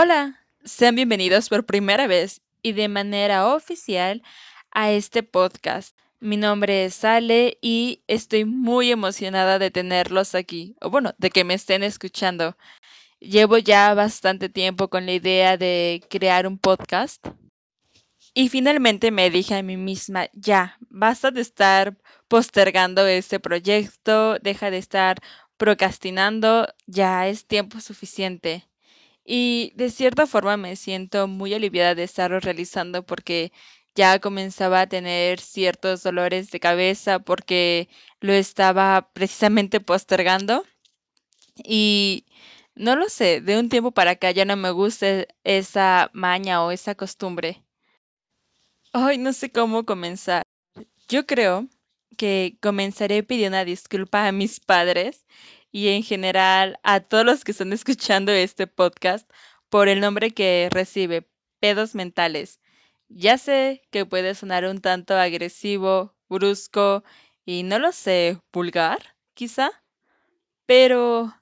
Hola, sean bienvenidos por primera vez y de manera oficial a este podcast. Mi nombre es Ale y estoy muy emocionada de tenerlos aquí, o bueno, de que me estén escuchando. Llevo ya bastante tiempo con la idea de crear un podcast y finalmente me dije a mí misma, ya, basta de estar postergando este proyecto, deja de estar procrastinando, ya es tiempo suficiente. Y de cierta forma me siento muy aliviada de estarlo realizando porque ya comenzaba a tener ciertos dolores de cabeza porque lo estaba precisamente postergando. Y no lo sé, de un tiempo para acá ya no me gusta esa maña o esa costumbre. Ay, no sé cómo comenzar. Yo creo que comenzaré pidiendo una disculpa a mis padres y en general a todos los que están escuchando este podcast por el nombre que recibe, pedos mentales. Ya sé que puede sonar un tanto agresivo, brusco y no lo sé, vulgar, quizá, pero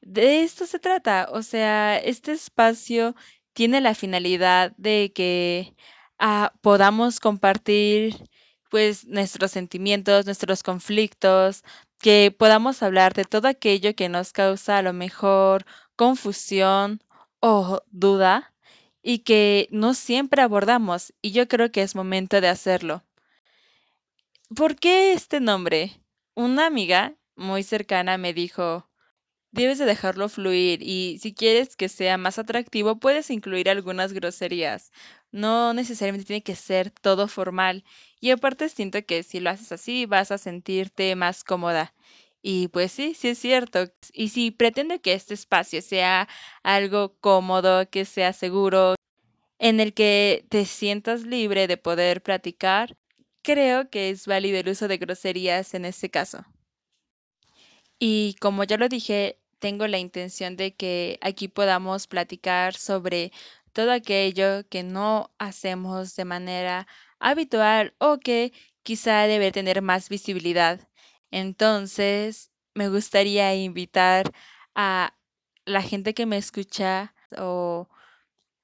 de esto se trata. O sea, este espacio tiene la finalidad de que ah, podamos compartir pues nuestros sentimientos, nuestros conflictos, que podamos hablar de todo aquello que nos causa a lo mejor confusión o duda y que no siempre abordamos y yo creo que es momento de hacerlo. ¿Por qué este nombre? Una amiga muy cercana me dijo, debes de dejarlo fluir y si quieres que sea más atractivo puedes incluir algunas groserías. No necesariamente tiene que ser todo formal y aparte siento que si lo haces así vas a sentirte más cómoda. Y pues sí, sí es cierto. Y si pretende que este espacio sea algo cómodo, que sea seguro, en el que te sientas libre de poder platicar, creo que es válido el uso de groserías en este caso. Y como ya lo dije, tengo la intención de que aquí podamos platicar sobre todo aquello que no hacemos de manera habitual o que quizá debe tener más visibilidad. Entonces, me gustaría invitar a la gente que me escucha o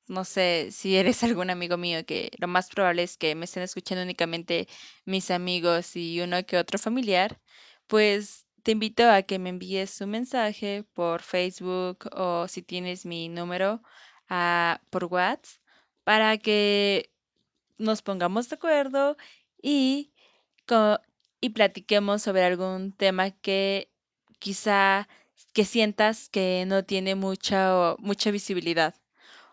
no sé si eres algún amigo mío, que lo más probable es que me estén escuchando únicamente mis amigos y uno que otro familiar, pues te invito a que me envíes un mensaje por Facebook o si tienes mi número ah, por WhatsApp para que nos pongamos de acuerdo y, y platiquemos sobre algún tema que quizá que sientas que no tiene mucha, mucha visibilidad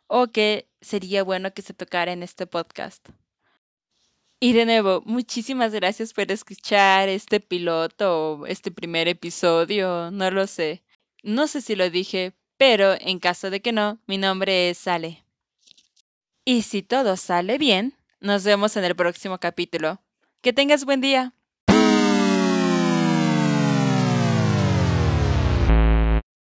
o que sería bueno que se tocara en este podcast. Y de nuevo, muchísimas gracias por escuchar este piloto o este primer episodio, no lo sé. No sé si lo dije, pero en caso de que no, mi nombre es Sale. Y si todo sale bien, nos vemos en el próximo capítulo. Que tengas buen día.